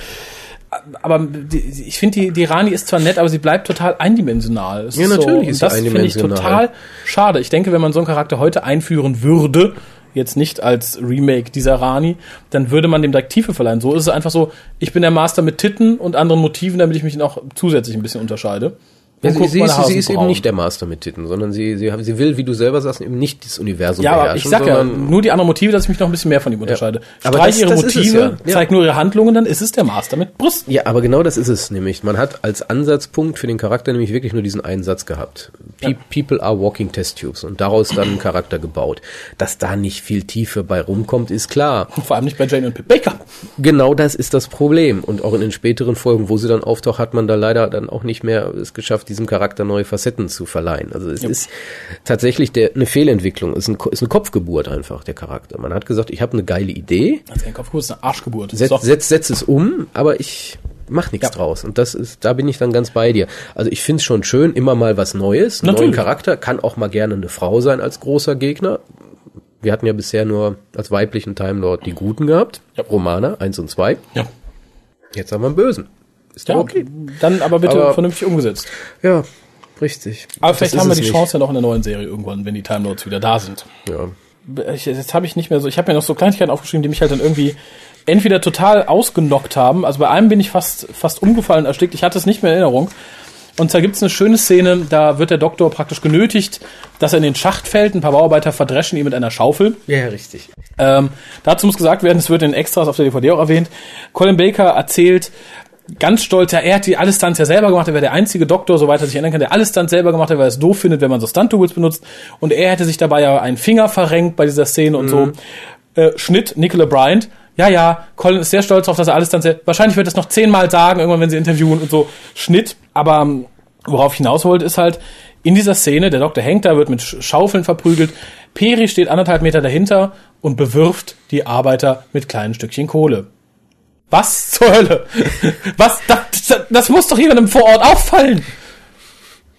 aber die, ich finde, die, die Rani ist zwar nett, aber sie bleibt total eindimensional. Es Ja, so- natürlich und ist sie das finde ich eindimensional. total schade. Ich denke, wenn man so einen Charakter heute einführen würde, jetzt nicht als Remake dieser Rani, dann würde man dem direkt Tiefe verleihen. So ist es einfach so, ich bin der Master mit Titten und anderen Motiven, damit ich mich noch zusätzlich ein bisschen unterscheide. Ja, Und sie, sie, sie ist eben nicht der Master mit Titten, sondern sie, sie, sie will, wie du selber sagst, eben nicht das Universum Ja, aber ich beherrschen, sag ja, nur die anderen Motive, dass ich mich noch ein bisschen mehr von ihm unterscheide. Aber Streich das- ihre das Motive, ja. Ja. zeig nur ihre Handlungen, dann ist es der Master mit Brüsten. Ja, aber genau das ist es nämlich. Man hat als Ansatzpunkt für den Charakter nämlich wirklich nur diesen einen Satz gehabt. Pe People are walking test tubes und daraus dann einen Charakter gebaut. Dass da nicht viel Tiefe bei rumkommt, ist klar. Vor allem nicht bei Jane und Pip Baker. Genau das ist das Problem. Und auch in den späteren Folgen, wo sie dann auftaucht, hat man da leider dann auch nicht mehr es geschafft, diesem Charakter neue Facetten zu verleihen. Also es ist tatsächlich der, eine Fehlentwicklung. Es ist, ein, ist eine Kopfgeburt einfach, der Charakter. Man hat gesagt, ich habe eine geile Idee, Also ein Kopfkuss ist eine Arschgeburt. setz, setz, setz es um, aber ich mach nichts Ja. draus. Und das ist, da bin ich dann ganz bei dir. Also ich finde es schon schön, immer mal was Neues, einen neuen. Charakter, kann auch mal gerne eine Frau sein als großer Gegner. Wir hatten ja bisher nur als weiblichen Time Lord die Guten gehabt, Ja. Romana, eins und zwei. Ja. Jetzt haben wir einen Bösen. Ist Ja, okay. Dann aber bitte Aber- vernünftig umgesetzt. Ja, richtig. Aber vielleicht Das haben wir die es Chance ja noch in der neuen Serie irgendwann, wenn die Time Lords wieder da sind. nicht. Ja. Ich, jetzt habe ich nicht mehr so, ich habe mir noch so Kleinigkeiten aufgeschrieben, die mich halt dann irgendwie entweder total ausgenockt haben. Also bei einem bin ich fast, fast umgefallen, erstickt. Ich hatte es nicht mehr in Erinnerung. Und zwar gibt's eine schöne Szene, da wird der Doktor praktisch genötigt, dass er in den Schacht fällt. Ein paar Bauarbeiter verdreschen ihn mit einer Schaufel. ja, richtig. Ähm, dazu muss gesagt werden, es wird in Extras auf der DVD auch erwähnt. Colin Baker erzählt ganz stolz, ja, er hat die alle Stunts ja selber gemacht, er wäre der einzige Doktor, soweit er sich erinnern kann, der alle Stunts selber gemacht hat, weil er es doof findet, wenn man so Stunt-Tools benutzt. Und er hätte sich dabei ja einen Finger verrenkt bei dieser Szene und so. Äh, Schnitt, Nicola Bryant. Ja, ja, Colin ist sehr stolz darauf, dass er alles dann selbst, wahrscheinlich wird er es noch zehnmal sagen, irgendwann, wenn sie interviewen und so. Schnitt. Aber ähm, worauf ich hinaus wollte, ist halt, in dieser Szene, der Doktor hängt da, wird mit Sch- Schaufeln verprügelt. Peri steht anderthalb Meter dahinter und bewirft die Arbeiter mit kleinen Stückchen Kohle. Was zur Hölle? Was? Das, das muss doch jemandem vor Ort auffallen.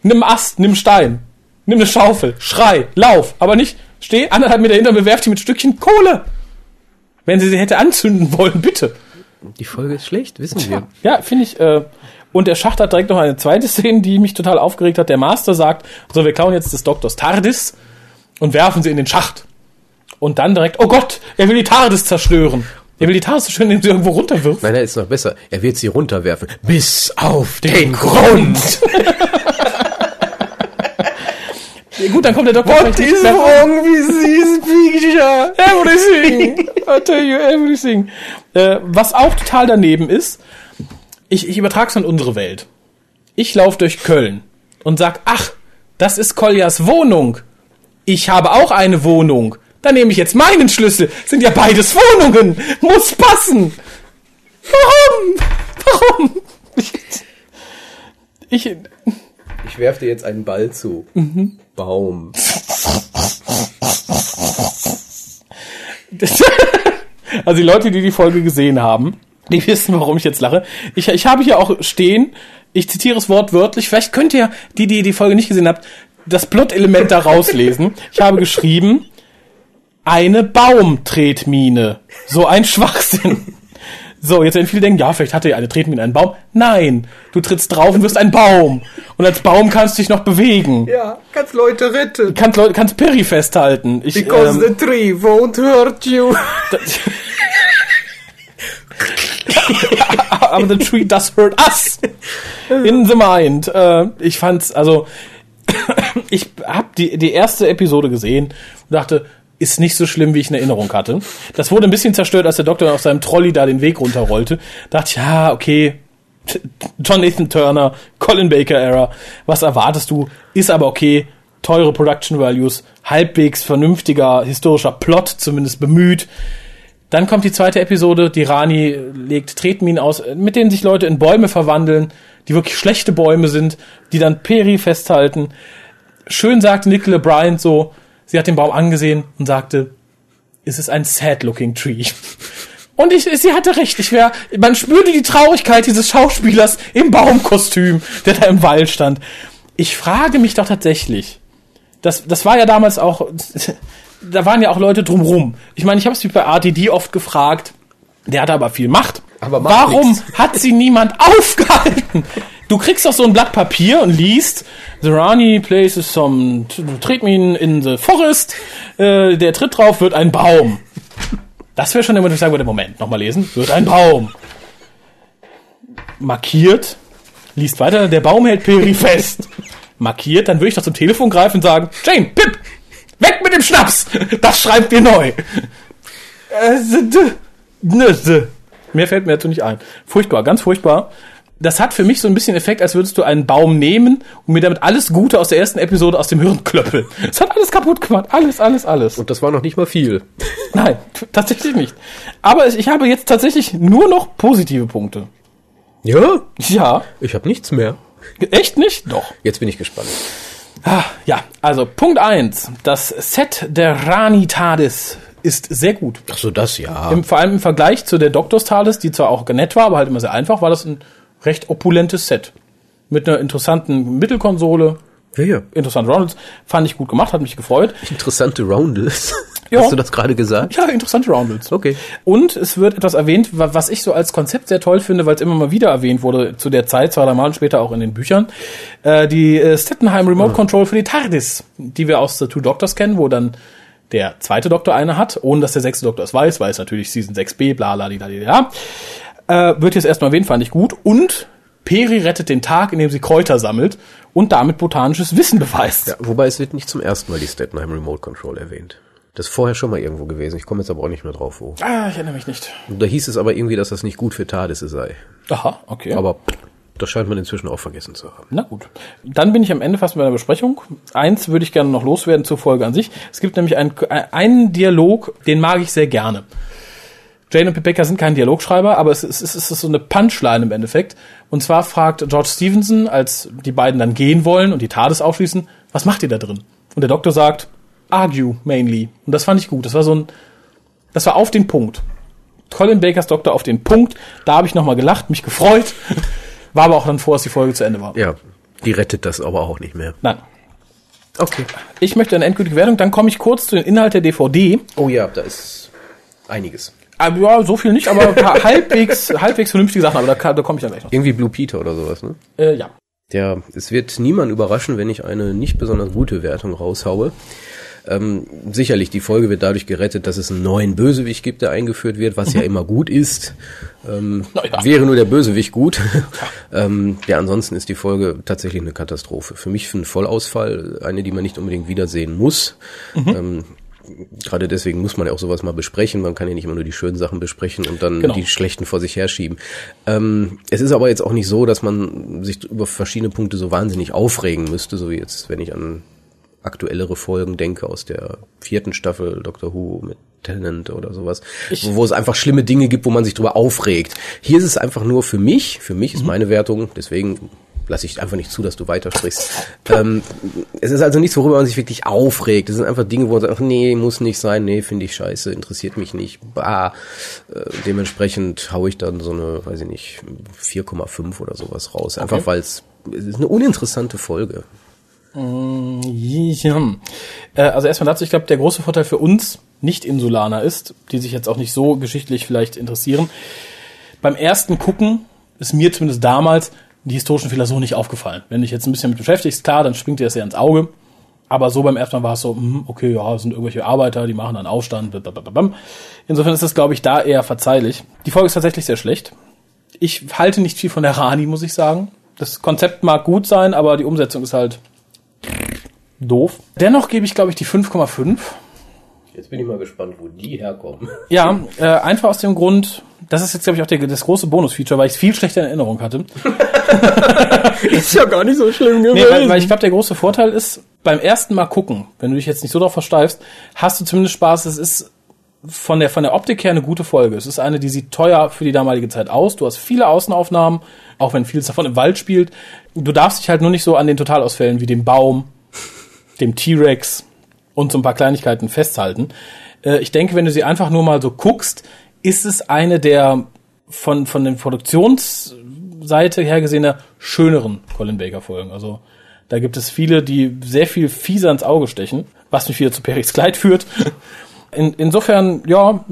Nimm Ast, nimm Stein, nimm eine Schaufel, schrei, lauf, aber nicht steh anderthalb Meter dahinter und bewerf die mit Stückchen Kohle. Wenn sie sie hätte anzünden wollen, bitte. Die Folge ist schlecht, wissen wir. Ja, finde ich. Äh, und der Schacht hat direkt noch eine zweite Szene, die mich total aufgeregt hat. Der Master sagt, so, wir klauen jetzt des Doktors TARDIS und werfen sie in den Schacht. Und dann direkt, oh Gott, er will die TARDIS zerstören. Er will die TARDIS zerstören, indem sie irgendwo runterwirft. Nein, nein, ist noch besser. Er wird sie runterwerfen. Bis auf den Grund. [laughs] Ja, gut, dann kommt der Doktor vielleicht nicht mehr- wie süß, Picture. Everything. I tell you everything. Äh, was auch total daneben ist, ich, ich übertrage es an unsere Welt. Ich laufe durch Köln und sag, ach, das ist Koljas Wohnung. Ich habe auch eine Wohnung. Dann nehme ich jetzt meinen Schlüssel. Sind ja beides Wohnungen. Muss passen. Warum? Warum? Ich, ich, Ich werf dir jetzt einen Ball zu. Baum. [laughs] Also die Leute, die die Folge gesehen haben, die wissen, warum ich jetzt lache. Ich, ich habe hier auch stehen, ich zitiere es wortwörtlich, vielleicht könnt ihr, die, die die Folge nicht gesehen habt, das Plot-Element da rauslesen. Ich habe geschrieben, eine Baumtretmine. So ein Schwachsinn. So, jetzt werden viele denken, ja, vielleicht hatte er eine Tretmine einen Baum. Nein, du trittst drauf und wirst ein Baum. Und als Baum kannst du dich noch bewegen. Ja, kannst Leute retten. Kannst, Leute, kannst Perry festhalten. Ich, ähm, the tree won't hurt you. [laughs] aber the tree does hurt us in the mind. Äh, ich fand's, also [coughs] ich hab die, die erste Episode gesehen und dachte, ist nicht so schlimm, wie ich in Erinnerung hatte. Das wurde ein bisschen zerstört, als der Doktor auf seinem Trolley da den Weg runterrollte. Dachte ich, ja, okay, John Nathan Turner, Colin Baker Era, was erwartest du? Ist aber okay, teure Production Values, halbwegs vernünftiger historischer Plot, zumindest bemüht Dann kommt die zweite Episode, die Rani legt Tretminen aus, mit denen sich Leute in Bäume verwandeln, die wirklich schlechte Bäume sind, die dann Peri festhalten. Schön sagte Nicola Bryant so, sie hat den Baum angesehen und sagte, es ist ein sad-looking tree. [laughs] Und ich, sie hatte recht. Ich wär, man spürte die Traurigkeit dieses Schauspielers im Baumkostüm, der da im Wald stand. Ich frage mich doch tatsächlich. Das, das war ja damals auch, [laughs] da waren ja auch Leute drumrum. Ich meine, ich habe es mich bei RTD oft gefragt. Der hatte aber viel Macht. Aber Warum nix. hat sie niemand [laughs] aufgehalten? Du kriegst doch so ein Blatt Papier und liest, The Rani places some Tretminen in the forest, äh, der tritt drauf, wird ein Baum. Das wäre schon immer, wo ich sagen würde, Moment, nochmal lesen, wird ein Baum. Markiert, liest weiter, der Baum hält Peri fest. Markiert, dann würde ich doch zum Telefon greifen und sagen, Jane, Pip, weg mit dem Schnaps, das schreibt ihr neu. Äh, Mehr fällt mir dazu nicht ein. Furchtbar, ganz furchtbar. Das hat für mich so ein bisschen Effekt, als würdest du einen Baum nehmen und mir damit alles Gute aus der ersten Episode aus dem Hirn klöppeln. [laughs] Es hat alles kaputt gemacht. Alles, alles, alles. Und das war noch nicht mal viel. [laughs] Nein, tatsächlich nicht. Aber ich habe jetzt tatsächlich nur noch positive Punkte. Ja, Ja, ich habe nichts mehr. echt nicht? Doch. Jetzt bin ich gespannt. Ah, Ja, also Punkt eins: Das Set der Rani TARDIS ist sehr gut. Ach so, das ja. Im, vor allem im Vergleich zu der Doctors TARDIS, die zwar auch nett war, aber halt immer sehr einfach, war das ein recht opulentes Set. Mit einer interessanten Mittelkonsole, ja, ja. interessant Roundels, fand ich gut gemacht, hat mich gefreut. Interessante Roundels. [laughs] Ja. Hast du das gerade gesagt? Ja, interessante Roundels. Okay. Und es wird etwas erwähnt, wa- was ich so als Konzept sehr toll finde, weil es immer mal wieder erwähnt wurde zu der Zeit, zwei, drei Mal und später auch in den Büchern. Äh, die äh, Stettenheim Remote Control für die TARDIS, die wir aus The Two Doctors kennen, wo dann der zweite Doktor eine hat, ohne dass der sechste Doktor es weiß, weil es natürlich Season 6b, bla, bla, bla, bla, äh, wird jetzt erstmal erwähnt, fand ich gut. Und Peri rettet den Tag, indem sie Kräuter sammelt und damit botanisches Wissen beweist. Ja, wobei es wird nicht zum ersten Mal die Stettenheim Remote Control erwähnt. Das ist vorher schon mal irgendwo gewesen. Ich komme jetzt aber auch nicht mehr drauf, wo. Ah, ich erinnere mich nicht. Da hieß es aber irgendwie, dass das nicht gut für TARDISe sei. Aha, okay. Aber das scheint man inzwischen auch vergessen zu haben. Na gut. Dann bin ich am Ende fast bei der Besprechung. Eins würde ich gerne noch loswerden zur Folge an sich. Es gibt nämlich einen, einen Dialog, den mag ich sehr gerne. Jane und Becker sind kein Dialogschreiber, aber es ist, es ist so eine Punchline im Endeffekt. Und zwar fragt George Stevenson, als die beiden dann gehen wollen und die TARDIS aufschließen, was macht ihr da drin? Und der Doktor sagt, argue mainly. Und das fand ich gut. Das war so ein, das war auf den Punkt. Colin Bakers Doktor auf den Punkt. Da habe ich nochmal gelacht, mich gefreut. [laughs] War aber auch dann vor, als die Folge zu Ende war. Ja, die rettet das aber auch nicht mehr. Nein. Okay. Ich möchte eine endgültige Wertung, dann komme ich kurz zu den Inhalt der DVD. Oh ja, da ist einiges. Aber ja, so viel nicht, aber ein paar [laughs] halbwegs, halbwegs vernünftige Sachen, aber da, kann- da komme ich dann gleich noch. Irgendwie Blue Peter oder sowas, ne? Äh, ja. Ja, es wird niemand überraschen, wenn ich eine nicht besonders gute Wertung raushaue. Ähm, sicherlich, die Folge wird dadurch gerettet, dass es einen neuen Bösewicht gibt, der eingeführt wird, was ja immer gut ist. Ähm, Naja. Wäre nur der Bösewicht gut. [laughs] ähm, ja, ansonsten ist die Folge tatsächlich eine Katastrophe. Für mich für einen Vollausfall, eine, die man nicht unbedingt wiedersehen muss. Ähm, Gerade deswegen muss man ja auch sowas mal besprechen. Man kann ja nicht immer nur die schönen Sachen besprechen und dann Genau. die schlechten vor sich herschieben. Ähm, es ist aber jetzt auch nicht so, dass man sich über verschiedene Punkte so wahnsinnig aufregen müsste, so wie jetzt, wenn ich an aktuellere Folgen denke aus der vierten Staffel Doctor Who mit Tennant oder sowas, wo, wo es einfach schlimme Dinge gibt, wo man sich drüber aufregt. Hier ist es einfach nur für mich, für mich ist meine Wertung, deswegen lasse ich einfach nicht zu, dass du weitersprichst. ähm, es ist also nichts, worüber man sich wirklich aufregt. Es sind einfach Dinge, wo man sagt, ach, nee, muss nicht sein, nee, finde ich scheiße, interessiert mich nicht. Bah. Äh, dementsprechend haue ich dann so eine, weiß ich nicht, 4,5 oder sowas raus. Einfach Okay. weil es es ist eine uninteressante Folge. Ja. Äh, also erstmal dazu, ich glaube, der große Vorteil für uns Nicht-Insulaner ist, die sich jetzt auch nicht so geschichtlich vielleicht interessieren. Beim ersten Gucken ist mir zumindest damals die historischen Fehler so nicht aufgefallen. Wenn dich jetzt ein bisschen mit beschäftigst, klar, dann springt dir das ja ins Auge. Aber so beim ersten Mal war es so, okay, ja, sind irgendwelche Arbeiter, die machen einen Aufstand. blablabla. Insofern ist das, glaube ich, da eher verzeihlich. Die Folge ist tatsächlich sehr schlecht. Ich halte nicht viel von der Rani, muss ich sagen. Das Konzept mag gut sein, aber die Umsetzung ist halt doof. Dennoch gebe ich, glaube ich, die 5,5. Jetzt bin ich mal gespannt, wo die herkommen. [laughs] Ja, äh, einfach aus dem Grund, das ist jetzt, glaube ich, auch der, das große Bonus-Feature, weil ich es viel schlechter in Erinnerung hatte. [laughs] ist ja gar nicht so schlimm gewesen. Nee, weil, weil ich glaube, der große Vorteil ist, beim ersten Mal gucken, wenn du dich jetzt nicht so drauf versteifst, hast du zumindest Spaß. Es ist von der, von der Optik her eine gute Folge. Es ist eine, die sieht teuer für die damalige Zeit aus. Du hast viele Außenaufnahmen, auch wenn vieles davon im Wald spielt. Du darfst dich halt nur nicht so an den Totalausfällen wie dem Baum, dem T-Rex und so ein paar Kleinigkeiten festhalten. Äh, ich denke, wenn du sie einfach nur mal so guckst, ist es eine der von, von den Produktionsseite her gesehene schöneren Colin Baker Folgen. Also, da gibt es viele, die sehr viel fieser ins Auge stechen, was mich wieder zu Perrys Kleid führt. [laughs] In, insofern, ja,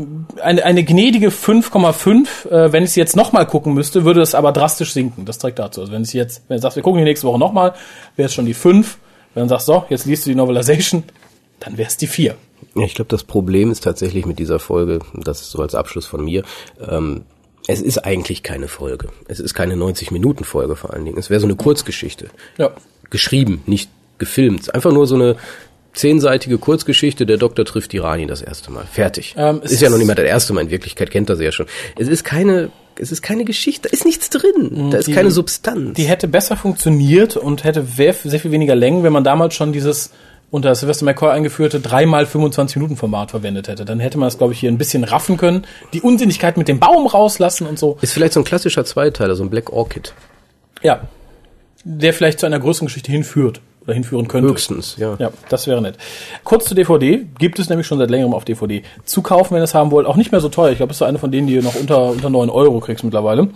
eine, eine gnädige 5,5. Äh, wenn ich sie jetzt nochmal gucken müsste, würde es aber drastisch sinken. Das trägt dazu. Also wenn ich jetzt, wenn du sagst, wir gucken die nächste Woche nochmal, wäre es schon die 5. Wenn du sagst, so, jetzt liest du die Novelization, dann wäre es die 4. Ja, ich glaube, das Problem ist tatsächlich mit dieser Folge, das ist so als Abschluss von mir, ähm, es ist eigentlich keine Folge. Es ist keine 90-Minuten-Folge vor allen Dingen. Es wäre so eine Kurzgeschichte. Ja. Geschrieben, nicht gefilmt. Einfach nur so eine zehnseitige Kurzgeschichte, der Doktor trifft die Rani das erste Mal. Fertig. Ähm, es ist ja noch nicht mal das erste Mal, in Wirklichkeit kennt er sie ja schon. Es ist keine, es ist keine Geschichte, da ist nichts drin. Da ist die- keine Substanz. Die hätte besser funktioniert und hätte sehr, sehr viel weniger Längen, wenn man damals schon dieses unter Sylvester McCoy eingeführte 3 25 Minuten Format verwendet hätte. Dann hätte man es, glaube ich, hier ein bisschen raffen können, die Unsinnigkeit mit dem Baum rauslassen und so. ist vielleicht so ein klassischer Zweiteiler, so ein Black Orchid. Ja. Der vielleicht zu einer größeren Geschichte hinführt oder hinführen könnte. Höchstens, ja. Ja, das wäre nett. Kurz zur DVD. Gibt es nämlich schon seit längerem auf DVD. Zu kaufen, wenn ihr es haben wollt. Auch nicht mehr so teuer. Ich glaube, es ist so eine von denen, die du noch unter, unter 9 Euro kriegst mittlerweile.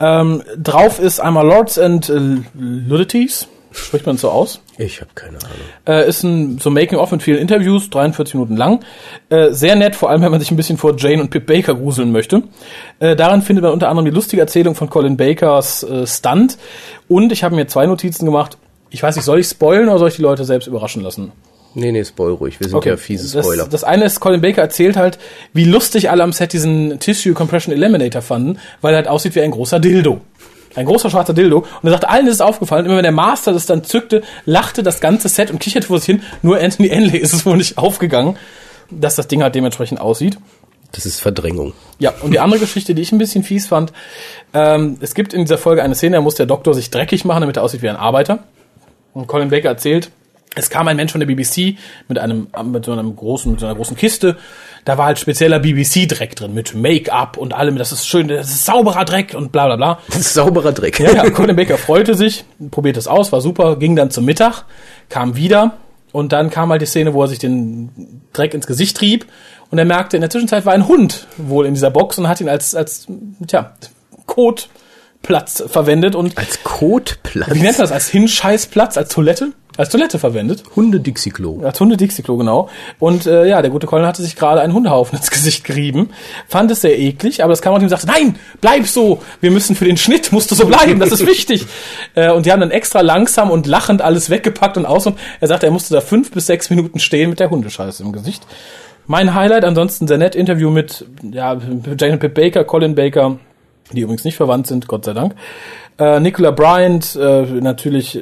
Ähm, drauf ist einmal Lords and äh, Luddities. Spricht man so aus? Ich habe keine Ahnung. Äh, ist ein so Making-of mit vielen Interviews, 43 Minuten lang. Äh, sehr nett, vor allem wenn man sich ein bisschen vor Jane und Pip Baker gruseln möchte. Äh, daran findet man unter anderem die lustige Erzählung von Colin Bakers äh, Stunt. Und ich habe mir zwei Notizen gemacht. Ich weiß nicht, soll ich spoilen oder soll ich die Leute selbst überraschen lassen? Nee, nee, spoil ruhig. Wir sind ja fiese Spoiler. Das, das eine ist, Colin Baker erzählt halt, wie lustig alle am Set diesen Tissue Compression Eliminator fanden, weil er halt aussieht wie ein großer Dildo. Ein großer schwarzer Dildo. Und er sagte, allen ist es aufgefallen. Immer wenn der Master das dann zückte, lachte das ganze Set und kicherte vor sich hin. Nur Anthony Enley ist es wohl nicht aufgegangen, dass das Ding halt dementsprechend aussieht. das ist Verdrängung. Ja, und die andere Geschichte, die ich ein bisschen fies fand, ähm, es gibt in dieser Folge eine Szene, da muss der Doktor sich dreckig machen, damit er aussieht wie ein Arbeiter. Und Colin Baker erzählt, es kam ein Mensch von der BBC mit einem, mit so einem großen, mit so einer großen Kiste. Da war halt spezieller BBC-Dreck drin, mit Make-up und allem. Das ist schön, das ist sauberer Dreck und bla bla bla. Das ist sauberer Dreck. Ja, ja, Colin Baker freute sich, probiert es aus, war super, ging dann zum Mittag, kam wieder und dann kam halt die Szene, wo er sich den Dreck ins Gesicht trieb und er merkte, in der Zwischenzeit war ein Hund wohl in dieser Box und hat ihn als, als, tja, Kotplatz verwendet und Als Kotplatz. wie nennt man das, als Hinscheißplatz, als Toilette? Als Toilette verwendet. Hunde-Dixie-Klo. Als Hunde-Dixie-Klo, genau. Und äh, ja, der gute Colin hatte sich gerade einen Hundehaufen [laughs] ins Gesicht gerieben, fand es sehr eklig, aber das kam und ihm sagte, nein, bleib so, wir müssen für den Schnitt, musst du so bleiben, das ist [laughs] wichtig. äh, und die haben dann extra langsam und lachend alles weggepackt und aus und er sagte, er musste da fünf bis sechs Minuten stehen mit der Hundescheiße im Gesicht. Mein Highlight, ansonsten sehr nett, Interview mit ja, Jane Pip Baker, Colin Baker, die übrigens nicht verwandt sind, Gott sei Dank. Äh, Nicola Bryant, äh, natürlich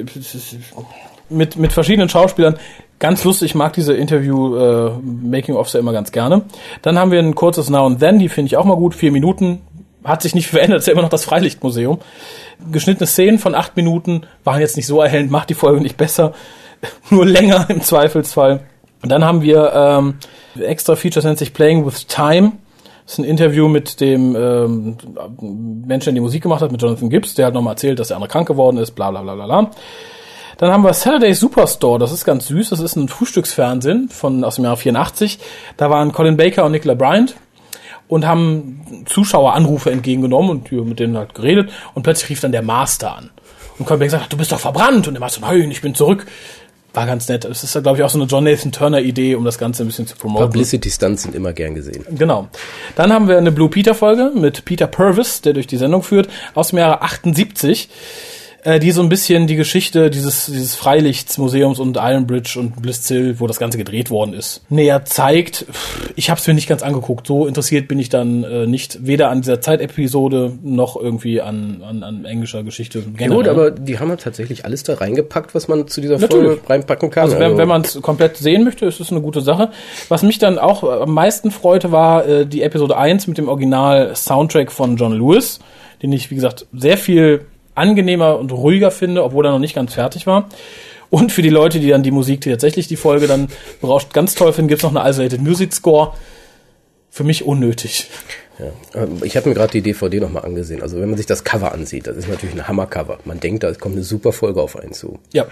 mit, mit verschiedenen Schauspielern. Ganz lustig, ich mag diese Interview äh, ja immer ganz gerne. Dann haben wir ein kurzes Now and Then, die finde ich auch mal gut, vier Minuten. Hat sich nicht [laughs] verändert, ist ja immer noch das Freilichtmuseum. Geschnittene Szenen von acht Minuten waren jetzt nicht so erhellend, macht die Folge nicht besser, [laughs] nur länger im Zweifelsfall. Und dann haben wir ähm, extra Features nennt sich Playing with Time. Das ist ein Interview mit dem ähm, Menschen, der die Musik gemacht hat, mit Jonathan Gibbs, der hat nochmal erzählt, dass der andere krank geworden ist, bla bla bla bla bla. Dann haben wir Saturday Superstore, das ist ganz süß, das ist ein Frühstücksfernsehen von, aus dem Jahr 84. Da waren Colin Baker und Nicola Bryant und haben Zuschaueranrufe entgegengenommen und mit denen halt geredet und plötzlich rief dann der Master an. Und Colin Baker sagt, du bist doch verbrannt und der Master, nein, ich bin zurück. War ganz nett. Das ist, glaube ich, auch so eine John Nathan Turner Idee, um das Ganze ein bisschen zu promoten. Publicity-Stunts sind immer gern gesehen. Genau. Dann haben wir eine Blue Peter Folge mit Peter Purvis, der durch die Sendung führt, aus dem Jahre 78, äh, die so ein bisschen die Geschichte dieses, dieses Freilichtsmuseums und Iron Bridge und Blisszill, wo das Ganze gedreht worden ist, näher zeigt. Ich habe es mir nicht ganz angeguckt. So interessiert bin ich dann äh, nicht, weder an dieser Zeitepisode noch irgendwie an, an, an englischer Geschichte. Ja, generell. gut, aber die haben halt tatsächlich alles da reingepackt, was man zu dieser Natürlich. Folge reinpacken kann. Also wenn, wenn man es komplett sehen möchte, ist es eine gute Sache. Was mich dann auch äh, am meisten freute, war äh, die Episode 1 mit dem Original-Soundtrack von John Lewis, den ich, wie gesagt, sehr viel angenehmer und ruhiger finde, obwohl er noch nicht ganz fertig war. Und für die Leute, die dann die Musik, die tatsächlich die Folge dann berauscht, ganz toll finden, gibt's noch eine Isolated Music Score. Für mich unnötig. Ja. Ähm, ich habe mir gerade die DVD nochmal angesehen. Also wenn man sich das Cover ansieht, das ist natürlich ein Hammercover. Man denkt, da kommt eine super Folge auf einen zu. Ja.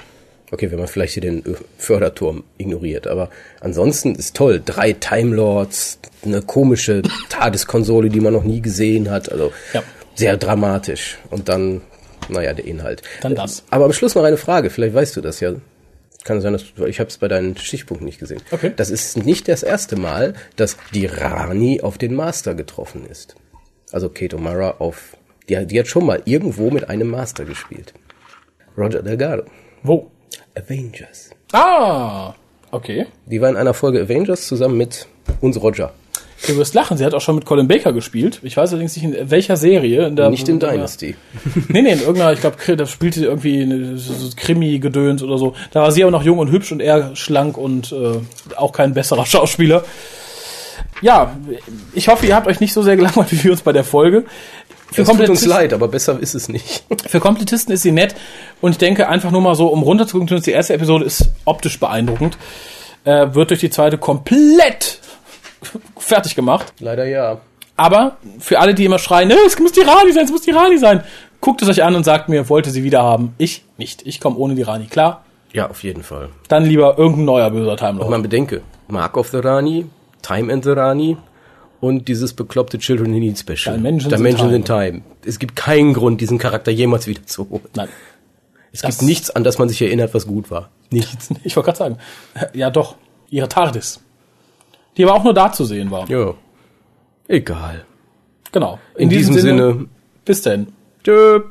Okay, wenn man vielleicht hier den Förderturm ignoriert, aber ansonsten ist toll. Drei Time Lords, eine komische TARDIS-Konsole, die man noch nie gesehen hat. Also Ja. sehr dramatisch. Und dann, naja, der Inhalt. Dann das. Aber am Schluss noch eine Frage. Vielleicht weißt du das ja. Kann sein, dass du, ich habe es bei deinen Stichpunkten nicht gesehen. Okay. Das ist nicht das erste Mal, dass die Rani auf den Master getroffen ist. Also Kate O'Mara auf, die, die hat schon mal irgendwo mit einem Master gespielt. Roger Delgado. Wo? Avengers. Ah, okay. Die war in einer Folge Avengers zusammen mit uns Roger. Du wirst lachen, sie hat auch schon mit Colin Baker gespielt. Ich weiß allerdings nicht in welcher Serie. In Nicht in Dynasty. [laughs] Nee, nee, in irgendeiner, ich glaube, da spielte sie irgendwie eine, so Krimi-Gedöns oder so. Da war sie aber noch jung und hübsch und er schlank und äh, auch kein besserer [laughs] Schauspieler. Ja, ich hoffe, ihr habt euch nicht so sehr gelangweilt wie wir uns bei der Folge. Für Es tut uns leid, aber besser ist es nicht. [laughs] Für Komplettisten ist sie nett und ich denke einfach nur mal so, um runterzugucken, die erste Episode ist optisch beeindruckend, äh, wird durch die zweite komplett fertig gemacht. Leider ja. Aber für alle, die immer schreien, "Nee, es muss die Rani sein, es muss die Rani sein, guckt es euch an und sagt mir, wollte sie wieder haben. Ich nicht. Ich komme ohne die Rani klar. Ja, auf jeden Fall. Dann lieber irgendein neuer böser Time Lord. Man bedenke, Mark of the Rani, Time and the Rani und dieses bekloppte Children in Need Special. Dimensions in Dimensions Time. in Time. Es gibt keinen Grund, diesen Charakter jemals wieder zu holen. Nein. Es Das- gibt nichts, an das man sich erinnert, was gut war. Nichts. [laughs] Ich wollte gerade sagen. Ja, doch. Ihre TARDIS. Die aber auch nur da zu sehen war. Ja. Egal. Genau. In, diesem, Sinne, bis denn. tschö.